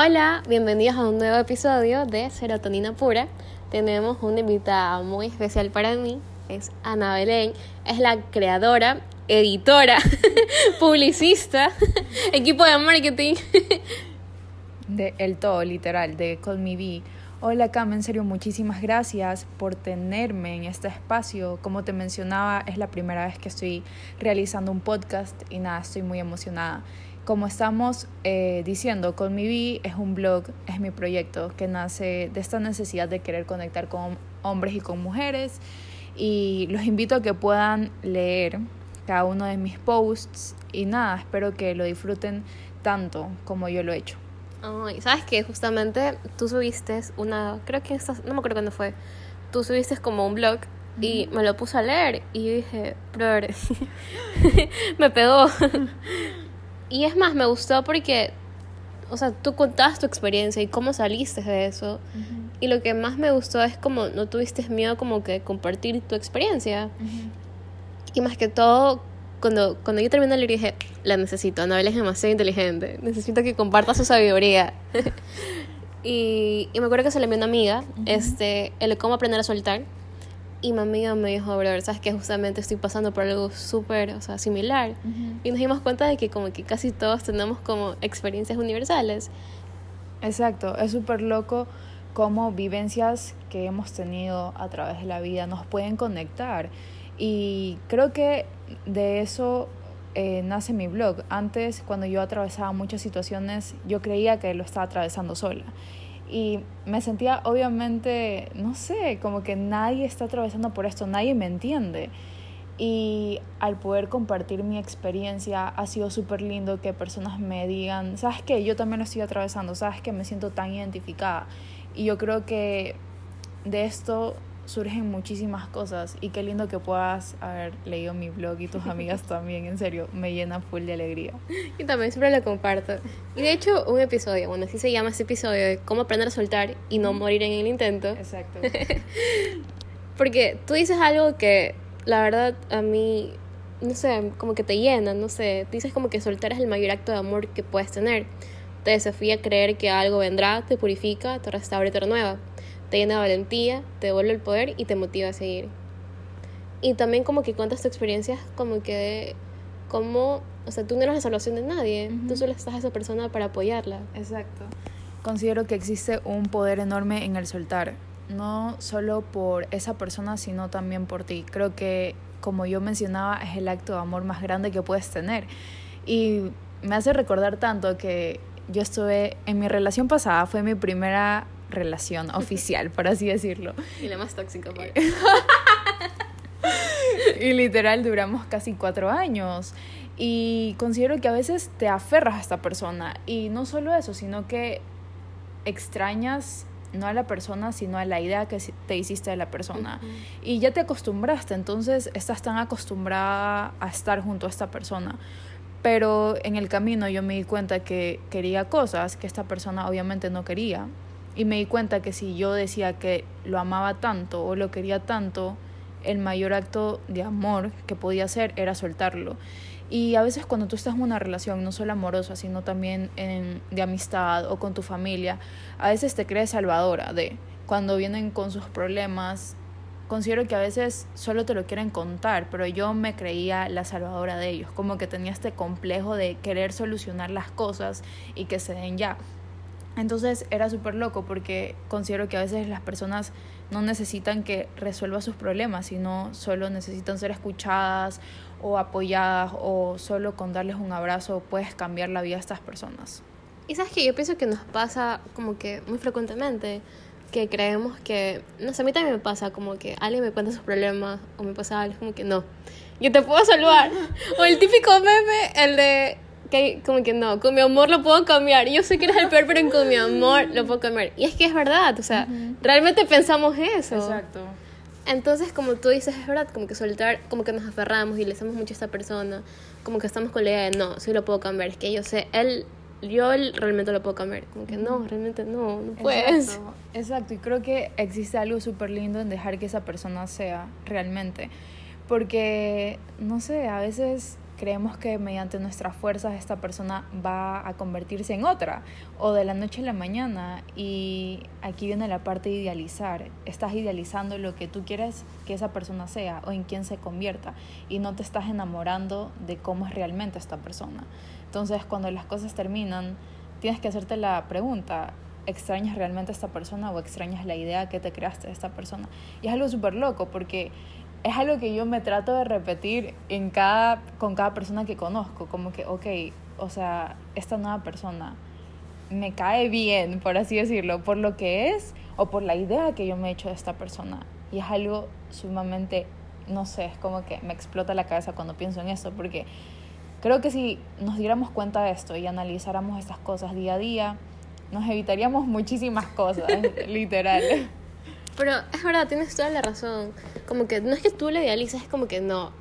Hola, bienvenidos a un nuevo episodio de Serotonina Pura. Tenemos una invitada muy especial para mí, es Ana Belén, es la creadora, editora, publicista, equipo de marketing. de el todo, literal, de Call Me Be. Hola Cam, en serio, muchísimas gracias por tenerme en este espacio. Como te mencionaba, es la primera vez que estoy realizando un podcast y nada, estoy muy emocionada. Como estamos eh, diciendo, Call Me Be es un blog, es mi proyecto que nace de esta necesidad de querer conectar con hombres y con mujeres. Y los invito a que puedan leer cada uno de mis posts y nada, espero que lo disfruten tanto como yo lo he hecho. Ay, ¿sabes qué? Justamente tú subiste una, creo que esta, no me acuerdo cuándo fue, tú subiste como un blog y me lo puse a leer y yo dije, brother, me pegó. Y es más, me gustó porque, o sea, tú contabas tu experiencia y cómo saliste de eso. Y lo que más me gustó es como no tuviste miedo como que compartir tu experiencia. Y más que todo, cuando, cuando yo terminé leer dije, la necesito, Anabel es demasiado inteligente, necesito que comparta su sabiduría. y, y, me acuerdo que se le envió una amiga, este, el cómo aprender a soltar. Y mi amiga me dijo, bro, sabes que justamente estoy pasando por algo súper, o sea, similar. Y nos dimos cuenta de que como que casi todos tenemos como experiencias universales. Exacto, es súper loco cómo vivencias que hemos tenido a través de la vida nos pueden conectar. Y creo que de eso eh, nace mi blog. Antes, cuando yo atravesaba muchas situaciones, yo creía que lo estaba atravesando sola. Y me sentía obviamente, no sé, como que nadie está atravesando por esto, nadie me entiende. Y al poder compartir mi experiencia ha sido súper lindo que personas me digan, ¿sabes qué? Yo también lo estoy atravesando, ¿sabes que Me siento tan identificada. Y yo creo que de esto surgen muchísimas cosas y qué lindo que puedas haber leído mi blog y tus amigas también, en serio, me llena full de alegría. Y también siempre lo comparto. Y de hecho, un episodio, bueno, así se llama este episodio de cómo aprender a soltar y no morir en el intento. Exacto. Porque tú dices algo que la verdad a mí, no sé, como que te llena, no sé, dices como que soltar es el mayor acto de amor que puedes tener. Te desafía a creer que algo vendrá, te purifica, te restaura y te renueva te llena de valentía, te devuelve el poder y te motiva a seguir. Y también como que cuentas tu experiencias como que de cómo, o sea, tú no eres la salvación de nadie, tú solo estás a esa persona para apoyarla. Exacto. Considero que existe un poder enorme en el soltar, no solo por esa persona, sino también por ti. Creo que, como yo mencionaba, es el acto de amor más grande que puedes tener. Y me hace recordar tanto que yo estuve en mi relación pasada, fue mi primera relación oficial, por así decirlo. Y la más tóxica, y literal duramos casi cuatro años. Y considero que a veces te aferras a esta persona. Y no solo eso, sino que extrañas no a la persona, sino a la idea que te hiciste de la persona. Y ya te acostumbraste, entonces estás tan acostumbrada a estar junto a esta persona. Pero en el camino yo me di cuenta que quería cosas que esta persona obviamente no quería. Y me di cuenta que si yo decía que lo amaba tanto o lo quería tanto, el mayor acto de amor que podía hacer era soltarlo. Y a veces cuando tú estás en una relación, no solo amorosa, sino también en, de amistad o con tu familia, a veces te crees salvadora de cuando vienen con sus problemas. Considero que a veces solo te lo quieren contar, pero yo me creía la salvadora de ellos, como que tenía este complejo de querer solucionar las cosas y que se den ya. Entonces era súper loco porque considero que a veces las personas no necesitan que resuelva sus problemas, sino solo necesitan ser escuchadas o apoyadas o solo con darles un abrazo puedes cambiar la vida de estas personas. Y sabes que yo pienso que nos pasa como que muy frecuentemente que creemos que, no sé, a mí también me pasa como que alguien me cuenta sus problemas o me pasa algo como que no, yo te puedo salvar. o el típico meme, el de que como que no, con mi amor lo puedo cambiar. Yo sé que eres el peor, pero con mi amor lo puedo cambiar. Y es que es verdad, o sea, realmente pensamos eso. Exacto. Entonces, como tú dices, es verdad, como que soltar, como que nos aferramos y le hacemos mucho a esta persona, como que estamos con la idea de no, sí lo puedo cambiar, es que yo sé, él, yo él realmente lo puedo cambiar, como que no, realmente no, no puedes. Exacto, Exacto. y creo que existe algo súper lindo en dejar que esa persona sea realmente, porque, no sé, a veces creemos que mediante nuestras fuerzas esta persona va a convertirse en otra o de la noche a la mañana y aquí viene la parte de idealizar. Estás idealizando lo que tú quieres que esa persona sea o en quién se convierta y no te estás enamorando de cómo es realmente esta persona. Entonces cuando las cosas terminan tienes que hacerte la pregunta extrañas realmente a esta persona o extrañas la idea que te creaste de esta persona y es algo súper loco porque es algo que yo me trato de repetir en cada, con cada persona que conozco, como que, ok, o sea, esta nueva persona me cae bien, por así decirlo, por lo que es o por la idea que yo me he hecho de esta persona. Y es algo sumamente, no sé, es como que me explota la cabeza cuando pienso en eso, porque creo que si nos diéramos cuenta de esto y analizáramos estas cosas día a día, nos evitaríamos muchísimas cosas, literal. Pero es verdad, tienes toda la razón. Como que no es que tú le idealices, es como que no.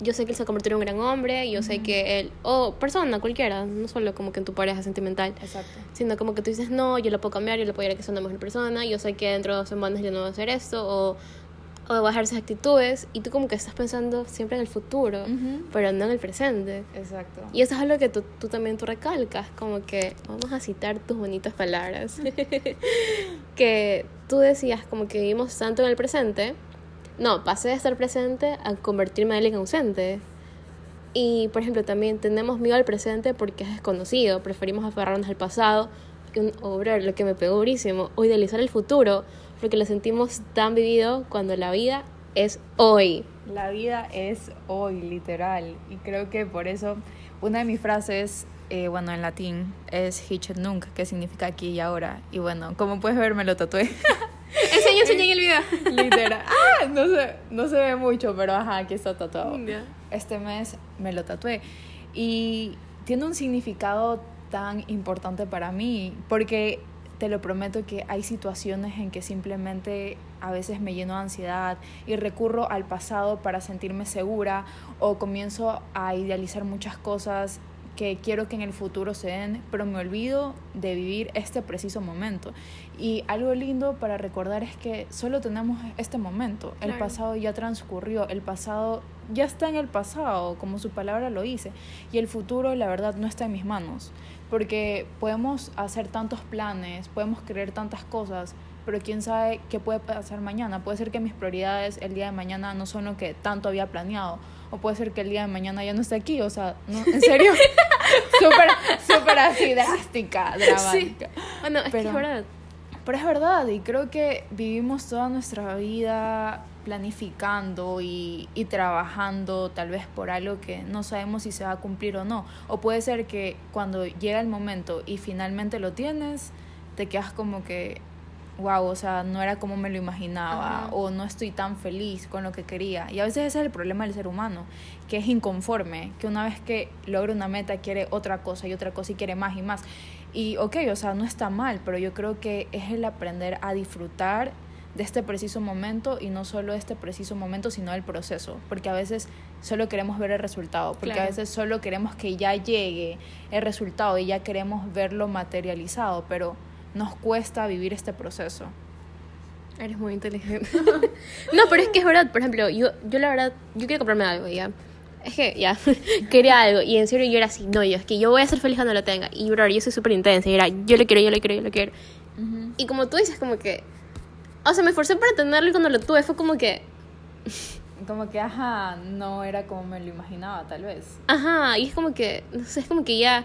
Yo sé que él se convertirá en un gran hombre, yo sé que él, o persona cualquiera, no solo como que en tu pareja sentimental, Exacto. sino como que tú dices, no, yo lo puedo cambiar, yo lo puedo ir a que sea una mejor persona, yo sé que dentro de dos semanas yo no voy a hacer esto, o, o bajar esas actitudes, y tú como que estás pensando siempre en el futuro, pero no en el presente. Exacto. Y eso es algo que tú, tú también tú recalcas, como que vamos a citar tus bonitas palabras, que tú decías como que vivimos tanto en el presente, no, pasé de estar presente a convertirme en alguien ausente. Y, por ejemplo, también tenemos miedo al presente porque es desconocido, preferimos aferrarnos al pasado un obrar, lo que me pegó durísimo, o idealizar el futuro, porque lo sentimos tan vivido cuando la vida es hoy. La vida es hoy, literal. Y creo que por eso una de mis frases, eh, bueno, en latín, es Hic et nunc, que significa aquí y ahora. Y bueno, como puedes ver, me lo tatué. Enseña, enseña en el video. literal. Ah, no se, no se ve mucho, pero ajá, aquí está tatuado. Ya. Este mes me lo tatué. Y tiene un significado tan importante para mí, porque te lo prometo que hay situaciones en que simplemente a veces me lleno de ansiedad y recurro al pasado para sentirme segura o comienzo a idealizar muchas cosas que quiero que en el futuro se den, pero me olvido de vivir este preciso momento. Y algo lindo para recordar es que solo tenemos este momento. El Claro. pasado ya transcurrió, el pasado ya está en el pasado, como su palabra lo dice, y el futuro, la verdad, no está en mis manos, porque podemos hacer tantos planes, podemos creer tantas cosas, pero quién sabe qué puede pasar mañana. Puede ser que mis prioridades el día de mañana no son lo que tanto había planeado, o puede ser que el día de mañana ya no esté aquí, o sea, no, en serio, súper, súper así, drástica, dramática. Bueno, es que Pero- es verdad. Pero es verdad, y creo que vivimos toda nuestra vida planificando y, y trabajando tal vez por algo que no sabemos si se va a cumplir o no. O puede ser que cuando llega el momento y finalmente lo tienes, te quedas como que, wow, o sea, no era como me lo imaginaba, Ajá. o no estoy tan feliz con lo que quería. Y a veces ese es el problema del ser humano, que es inconforme, que una vez que logra una meta quiere otra cosa y otra cosa y quiere más y más. Y ok, o sea, no está mal, pero yo creo que es el aprender a disfrutar de este preciso momento y no solo este preciso momento, sino el proceso, porque a veces solo queremos ver el resultado, porque a Claro. veces solo queremos que ya llegue el resultado y ya queremos verlo materializado, pero nos cuesta vivir este proceso. Eres muy inteligente. no, pero es que es verdad. Por ejemplo, yo, yo la verdad, yo quiero comprarme algo, ya. Es que, ya, quería algo. Y en serio yo era así, no, yo, es que yo voy a ser feliz cuando lo tenga. Y, bro, yo soy súper intensa. Y era, yo lo quiero, yo lo quiero, yo lo quiero. Y como tú dices, como que... O sea, me esforcé para tenerlo y cuando lo tuve fue como que... Como que, ajá, no era como me lo imaginaba, tal vez. Ajá, y es como que... No sé, es como que ya...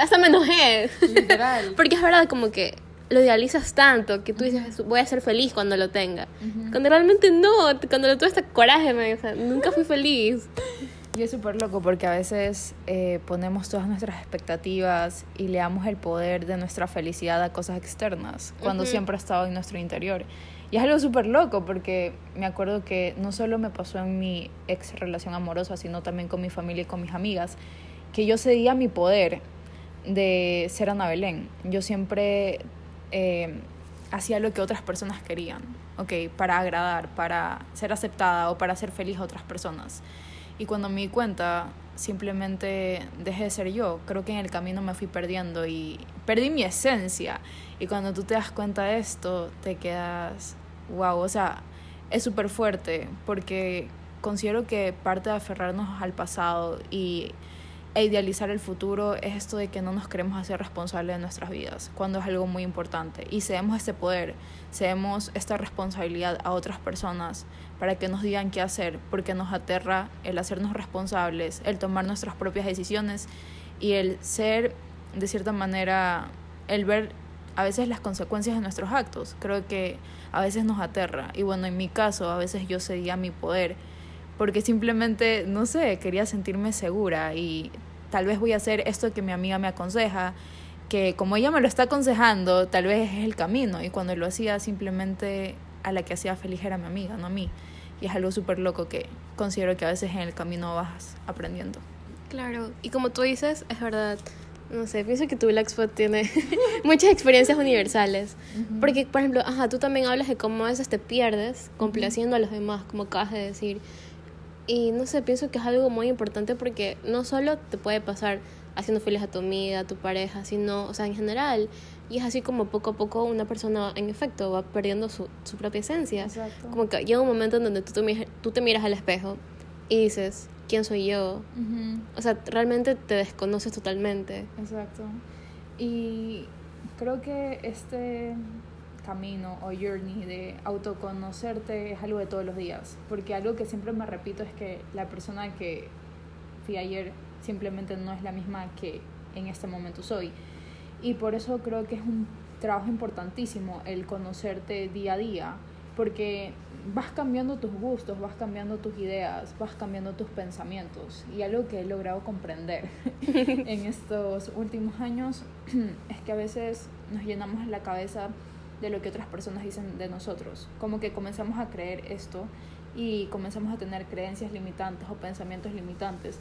hasta me enojé. Literal. Porque es verdad, como que lo idealizas tanto que tú dices, voy a ser feliz cuando lo tenga. Cuando realmente no, cuando lo tuve hasta coraje, me, o sea, nunca fui feliz. Y es súper loco porque a veces eh, ponemos todas nuestras expectativas y le damos el poder de nuestra felicidad a cosas externas, cuando siempre ha estado en nuestro interior. Y es algo súper loco porque me acuerdo que no solo me pasó en mi ex relación amorosa, sino también con mi familia y con mis amigas, que yo cedía mi poder de ser Ana Belén. Yo siempre eh, hacía lo que otras personas querían, ¿ok? Para agradar, para ser aceptada o para ser feliz a otras personas. Y cuando me di cuenta, simplemente dejé de ser yo. Creo que en el camino me fui perdiendo y perdí mi esencia. Y cuando tú te das cuenta de esto, te quedas, wow, o sea, es súper fuerte porque considero que parte de aferrarnos al pasado y e idealizar el futuro es esto de que no nos queremos hacer responsables de nuestras vidas, cuando es algo muy importante. Y cedemos este poder, cedemos esta responsabilidad a otras personas para que nos digan qué hacer, porque nos aterra el hacernos responsables, el tomar nuestras propias decisiones y el ser, de cierta manera, el ver a veces las consecuencias de nuestros actos. Creo que a veces nos aterra. Y bueno, en mi caso, a veces yo cedía mi poder porque simplemente, no sé, quería sentirme segura y tal vez voy a hacer esto que mi amiga me aconseja, que como ella me lo está aconsejando, tal vez es el camino. Y cuando lo hacía, simplemente a la que hacía feliz era mi amiga, no a mí. Y es algo súper loco que considero que a veces en el camino vas aprendiendo. Claro, y como tú dices, es verdad. No sé, pienso que tu Blackspot tiene muchas experiencias universales. Porque, por ejemplo, ajá, tú también hablas de cómo a veces te pierdes complaciendo a los demás, como acabas de decir. Y no sé, pienso que es algo muy importante porque no solo te puede pasar haciendo feliz a tu amiga, a tu pareja, sino, o sea, en general. Y es así como poco a poco una persona, en efecto, va perdiendo su, su propia esencia. Exacto. Como que llega un momento en donde tú te, tú te miras al espejo y dices, ¿quién soy yo? O sea, realmente te desconoces totalmente. Exacto. Y creo que este camino o journey de autoconocerte es algo de todos los días. Porque algo que siempre me repito es que la persona que fui ayer simplemente no es la misma que en este momento soy. Y por eso creo que es un trabajo importantísimo el conocerte día a día. Porque vas cambiando tus gustos, vas cambiando tus ideas, vas cambiando tus pensamientos. Y algo que he logrado comprender en estos últimos años es que a veces nos llenamos la cabeza de lo que otras personas dicen de nosotros. Como que comenzamos a creer esto y comenzamos a tener creencias limitantes o pensamientos limitantes.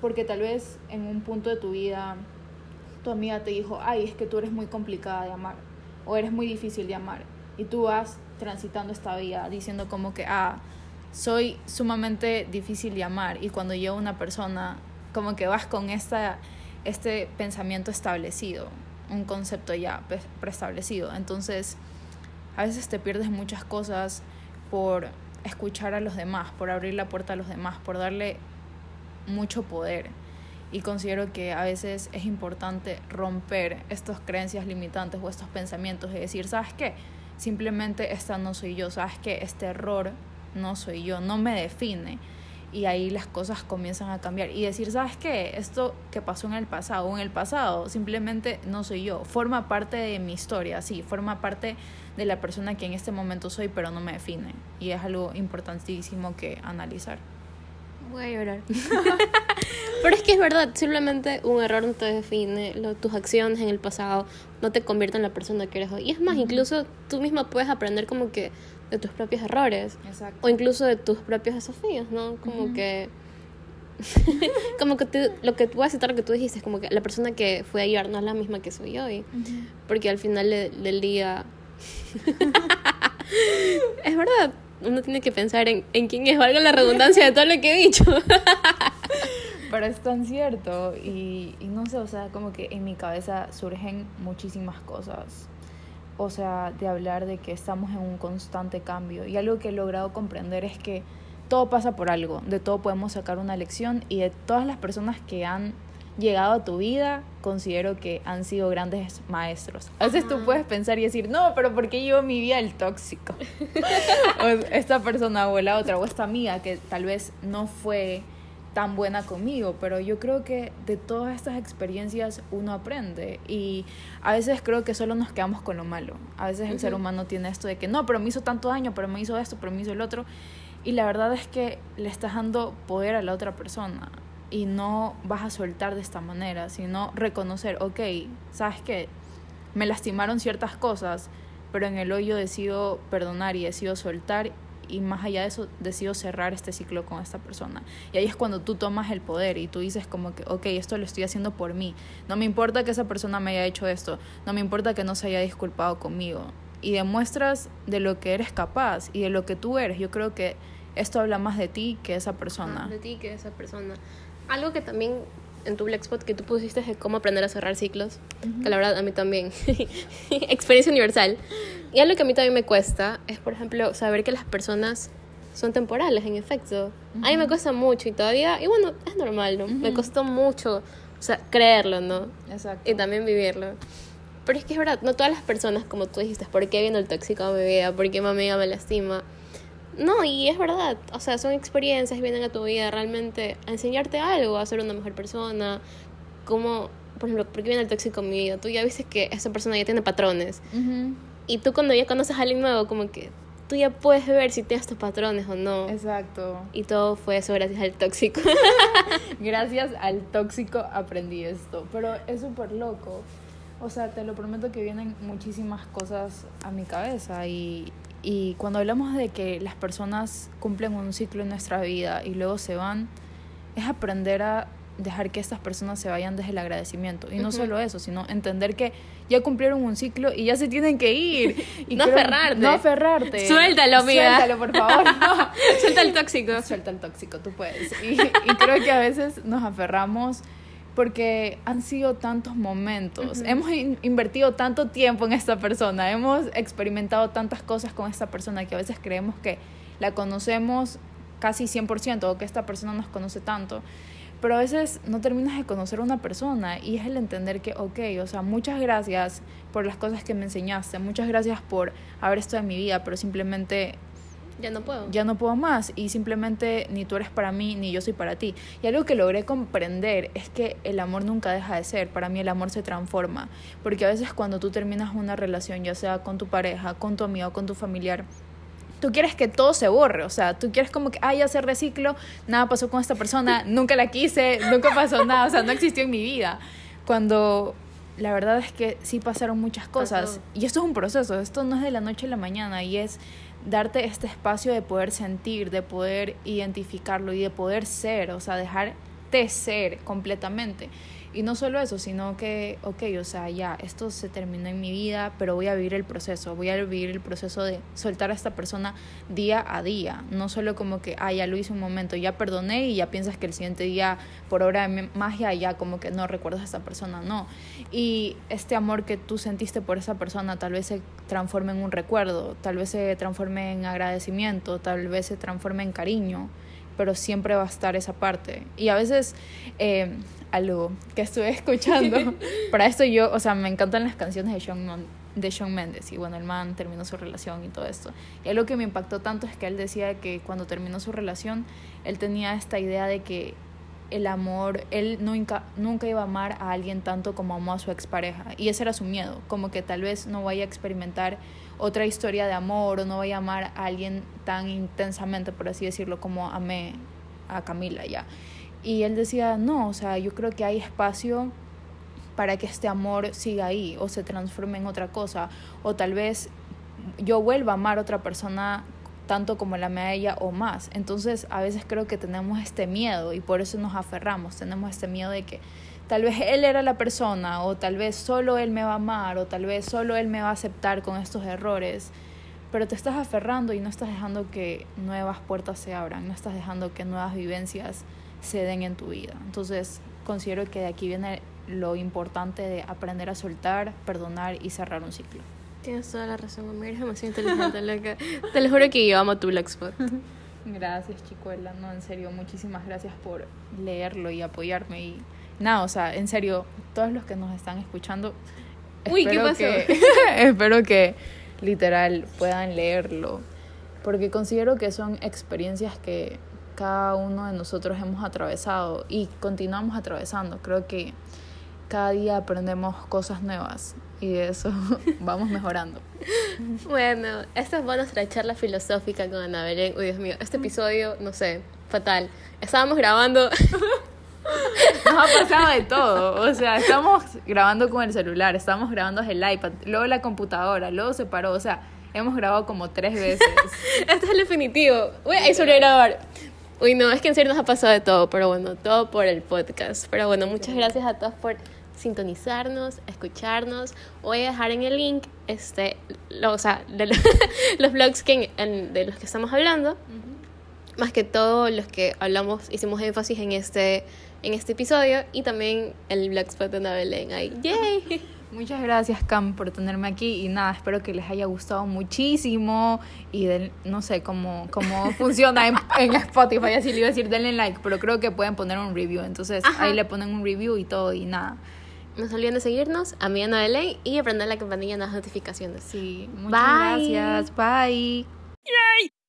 Porque tal vez en un punto de tu vida tu amiga te dijo, ay, es que tú eres muy complicada de amar o eres muy difícil de amar. Y tú vas transitando esta vida diciendo como que, ah, soy sumamente difícil de amar. Y cuando llega una persona, como que vas con esta, este pensamiento establecido un concepto ya preestablecido. Entonces, a veces te pierdes muchas cosas por escuchar a los demás, por abrir la puerta a los demás, por darle mucho poder. Y considero que a veces es importante romper estas creencias limitantes o estos pensamientos y decir, ¿sabes qué? Simplemente esta no soy yo, ¿sabes qué? Este error no soy yo, no me define y ahí las cosas comienzan a cambiar y decir, ¿sabes qué? Esto que pasó en el pasado, en el pasado simplemente no soy yo, forma parte de mi historia, sí, forma parte de la persona que en este momento soy, pero no me define y es algo importantísimo que analizar. Voy a llorar. pero es que es verdad, simplemente un error no te define, tus acciones en el pasado no te convierten en la persona que eres hoy. Y es más, incluso tú misma puedes aprender como que de tus propios errores. O incluso de tus propios desafíos, ¿no? Como que... como que lo que voy a citar lo que tú dijiste es como que la persona que fue ayer no es la misma que soy hoy. Porque al final del día... es verdad, uno tiene que pensar en, en quién es, valga la redundancia de todo lo que he dicho. Pero es tan cierto y, y no sé, o sea, como que en mi cabeza surgen muchísimas cosas o sea, de hablar de que estamos en un constante cambio. Y algo que he logrado comprender es que todo pasa por algo, de todo podemos sacar una lección y de todas las personas que han llegado a tu vida, considero que han sido grandes maestros. A veces tú puedes pensar y decir, no, pero ¿por qué yo mi vida el tóxico? o esta persona o la otra, o esta amiga que tal vez no fue tan buena conmigo, pero yo creo que de todas estas experiencias uno aprende y a veces creo que solo nos quedamos con lo malo. A veces el ser humano tiene esto de que no, pero me hizo tanto daño, pero me hizo esto, pero me hizo el otro. Y la verdad es que le estás dando poder a la otra persona y no vas a soltar de esta manera, sino reconocer, ok, ¿sabes qué? Me lastimaron ciertas cosas, pero en el hoyo decido perdonar y decido soltar y más allá de eso decido cerrar este ciclo con esta persona. Y ahí es cuando tú tomas el poder y tú dices como que, ok, esto lo estoy haciendo por mí. No me importa que esa persona me haya hecho esto, no me importa que no se haya disculpado conmigo. Y demuestras de lo que eres capaz y de lo que tú eres. Yo creo que esto habla más de ti que esa persona. de ti que esa persona. Algo que también en tu Blackspot que tú pusiste de cómo aprender a cerrar ciclos, que la verdad a mí también, experiencia universal. Y algo que a mí también me cuesta es, por ejemplo, saber que las personas son temporales, en efecto. A mí me cuesta mucho y todavía, y bueno, es normal, ¿no? Me costó mucho, o sea, creerlo, ¿no? Exacto. Y también vivirlo. Pero es que es verdad, no todas las personas, como tú dijiste, ¿por qué viene el tóxico a mi vida? ¿Por qué mi amiga me lastima? No, y es verdad, o sea, son experiencias que vienen a tu vida realmente a enseñarte algo, a ser una mejor persona, como, por ejemplo, ¿por qué viene el tóxico a mi vida? Tú ya viste que esa persona ya tiene patrones. Y tú cuando ya conoces a alguien nuevo, como que tú ya puedes ver si tienes estos patrones o no. Exacto. Y todo fue eso gracias al tóxico. gracias al tóxico aprendí esto, pero es súper loco. O sea, te lo prometo que vienen muchísimas cosas a mi cabeza y, y cuando hablamos de que las personas cumplen un ciclo en nuestra vida y luego se van, es aprender a dejar que estas personas se vayan desde el agradecimiento. Y no solo eso, sino entender que ya cumplieron un ciclo y ya se tienen que ir. Y no aferrarte. No aferrarte. Suéltalo, amiga. Suéltalo, por favor. Suelta el tóxico. Suelta el tóxico, tú puedes. Y, y creo que a veces nos aferramos porque han sido tantos momentos, hemos invertido tanto tiempo en esta persona, hemos experimentado tantas cosas con esta persona que a veces creemos que la conocemos casi 100% o que esta persona nos conoce tanto. Pero a veces no terminas de conocer a una persona y es el entender que, ok, o sea, muchas gracias por las cosas que me enseñaste, muchas gracias por haber estado en mi vida, pero simplemente ya no puedo. Ya no puedo más y simplemente ni tú eres para mí ni yo soy para ti. Y algo que logré comprender es que el amor nunca deja de ser. Para mí el amor se transforma. Porque a veces cuando tú terminas una relación, ya sea con tu pareja, con tu amigo, con tu familiar, tú quieres que todo se borre, o sea, tú quieres como que, ay, ya se reciclo, nada pasó con esta persona, nunca la quise, nunca pasó nada, o sea, no existió en mi vida. Cuando la verdad es que sí pasaron muchas cosas. Y esto es un proceso, esto no es de la noche a la mañana y es darte este espacio de poder sentir, de poder identificarlo y de poder ser, o sea, dejarte ser completamente. Y no solo eso, sino que, ok, o sea, ya, esto se terminó en mi vida, pero voy a vivir el proceso, voy a vivir el proceso de soltar a esta persona día a día, no solo como que, ah, ya lo hice un momento, ya perdoné y ya piensas que el siguiente día, por obra de magia, ya como que no recuerdas a esta persona, no. Y este amor que tú sentiste por esa persona tal vez se transforme en un recuerdo, tal vez se transforme en agradecimiento, tal vez se transforme en cariño pero siempre va a estar esa parte. Y a veces eh, algo que estuve escuchando, para esto yo, o sea, me encantan las canciones de Shawn, de Shawn Mendes y bueno, el man terminó su relación y todo esto. Y algo que me impactó tanto es que él decía que cuando terminó su relación, él tenía esta idea de que el amor, él nunca, nunca iba a amar a alguien tanto como amó a su expareja. Y ese era su miedo, como que tal vez no vaya a experimentar otra historia de amor o no vaya a amar a alguien tan intensamente, por así decirlo, como amé a Camila ya. Y él decía, no, o sea, yo creo que hay espacio para que este amor siga ahí o se transforme en otra cosa. O tal vez yo vuelva a amar a otra persona tanto como la amé a ella o más. Entonces a veces creo que tenemos este miedo y por eso nos aferramos. Tenemos este miedo de que tal vez él era la persona o tal vez solo él me va a amar o tal vez solo él me va a aceptar con estos errores. Pero te estás aferrando y no estás dejando que nuevas puertas se abran, no estás dejando que nuevas vivencias se den en tu vida. Entonces, considero que de aquí viene lo importante de aprender a soltar, perdonar y cerrar un ciclo. Tienes toda la razón, amiga. Eres demasiado inteligente, loca. Te lo juro que yo amo tu Blackspot. Gracias, chicuela. No, en serio, muchísimas gracias por leerlo y apoyarme. Y nada, o sea, en serio, todos los que nos están escuchando. Uy, ¿qué pasó? Que, espero que literal puedan leerlo. Porque considero que son experiencias que cada uno de nosotros hemos atravesado y continuamos atravesando. Creo que cada día aprendemos cosas nuevas y de eso vamos mejorando. Bueno, esta fue nuestra charla filosófica con Ana Belén. Uy, Dios mío, este episodio, no sé, fatal. Estábamos grabando. Nos ha pasado de todo. O sea, estamos grabando con el celular, estamos grabando desde el iPad, luego la computadora, luego se paró. O sea, hemos grabado como tres veces. este es el definitivo. Uy, hay sobre grabar. Uy, no, es que en serio nos ha pasado de todo, pero bueno, todo por el podcast. Pero bueno, muchas gracias a todos por sintonizarnos, escucharnos. Voy a dejar en el link este, o sea, los blogs que de los que estamos hablando. Más que todo los que hablamos, hicimos énfasis en este, en este episodio y también el blogspot de Ana Belén ¡Yay! Muchas gracias Cam por tenerme aquí y nada, espero que les haya gustado muchísimo y del, no sé cómo, cómo funciona en, en, Spotify, así le iba a decir denle like, pero creo que pueden poner un review, entonces ahí le ponen un review y todo y nada. No se olviden de seguirnos, a mi Ana Belén, y aprender la campanilla de las notificaciones. Sí, muchas gracias. Bye. Yay.